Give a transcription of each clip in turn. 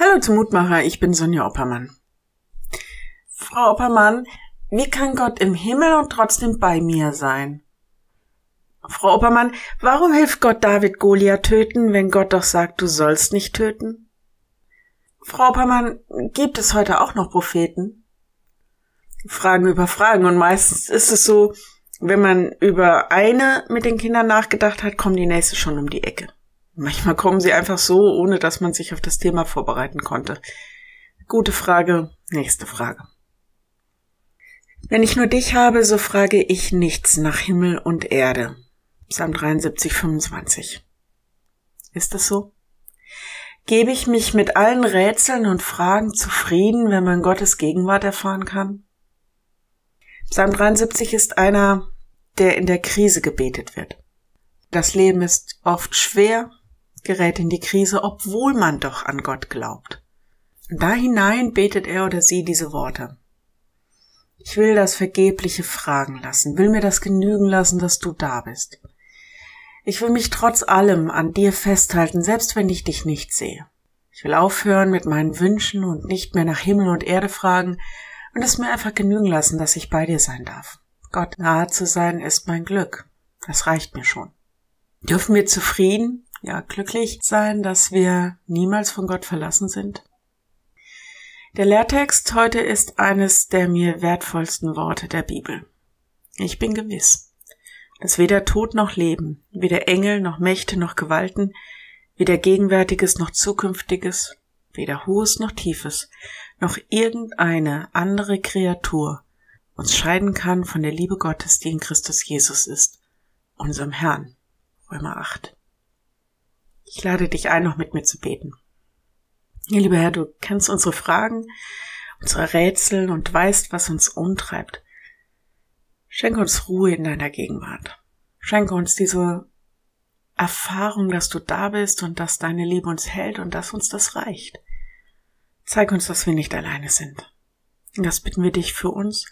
Hallo zum Mutmacher, ich bin Sonja Oppermann. Frau Oppermann, wie kann Gott im Himmel und trotzdem bei mir sein? Frau Oppermann, warum hilft Gott David Goliath töten, wenn Gott doch sagt, du sollst nicht töten? Frau Oppermann, gibt es heute auch noch Propheten? Fragen über Fragen und meistens ist es so, wenn man über eine mit den Kindern nachgedacht hat, kommt die nächste schon um die Ecke. Manchmal kommen sie einfach so, ohne dass man sich auf das Thema vorbereiten konnte. Gute Frage, nächste Frage. Wenn ich nur dich habe, so frage ich nichts nach Himmel und Erde. Psalm 73, 25. Ist das so? Gebe ich mich mit allen Rätseln und Fragen zufrieden, wenn man Gottes Gegenwart erfahren kann? Psalm 73 ist einer, der in der Krise gebetet wird. Das Leben ist oft schwer gerät in die Krise, obwohl man doch an Gott glaubt. Und da hinein betet er oder sie diese Worte. Ich will das Vergebliche fragen lassen, will mir das genügen lassen, dass du da bist. Ich will mich trotz allem an dir festhalten, selbst wenn ich dich nicht sehe. Ich will aufhören mit meinen Wünschen und nicht mehr nach Himmel und Erde fragen und es mir einfach genügen lassen, dass ich bei dir sein darf. Gott nahe zu sein ist mein Glück. Das reicht mir schon. Dürfen wir zufrieden ja, glücklich sein, dass wir niemals von Gott verlassen sind? Der Lehrtext heute ist eines der mir wertvollsten Worte der Bibel. Ich bin gewiss, dass weder Tod noch Leben, weder Engel noch Mächte noch Gewalten, weder Gegenwärtiges noch Zukünftiges, weder Hohes noch Tiefes, noch irgendeine andere Kreatur uns scheiden kann von der Liebe Gottes, die in Christus Jesus ist, unserem Herrn. Römer 8. Ich lade dich ein, noch mit mir zu beten. Lieber Herr, du kennst unsere Fragen, unsere Rätsel und weißt, was uns umtreibt. Schenke uns Ruhe in deiner Gegenwart. Schenke uns diese Erfahrung, dass du da bist und dass deine Liebe uns hält und dass uns das reicht. Zeig uns, dass wir nicht alleine sind. Und das bitten wir dich für uns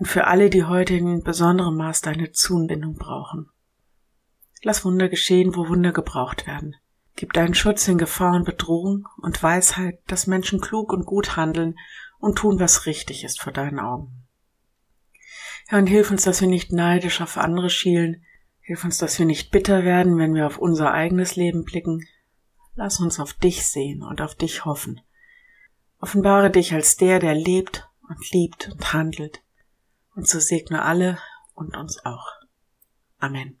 und für alle, die heute in besonderem Maß deine Zuwendung brauchen. Lass Wunder geschehen, wo Wunder gebraucht werden. Gib deinen Schutz in Gefahr und Bedrohung und Weisheit, dass Menschen klug und gut handeln und tun, was richtig ist vor deinen Augen. Herr, und hilf uns, dass wir nicht neidisch auf andere schielen. Hilf uns, dass wir nicht bitter werden, wenn wir auf unser eigenes Leben blicken. Lass uns auf dich sehen und auf dich hoffen. Offenbare dich als der, der lebt und liebt und handelt. Und so segne alle und uns auch. Amen.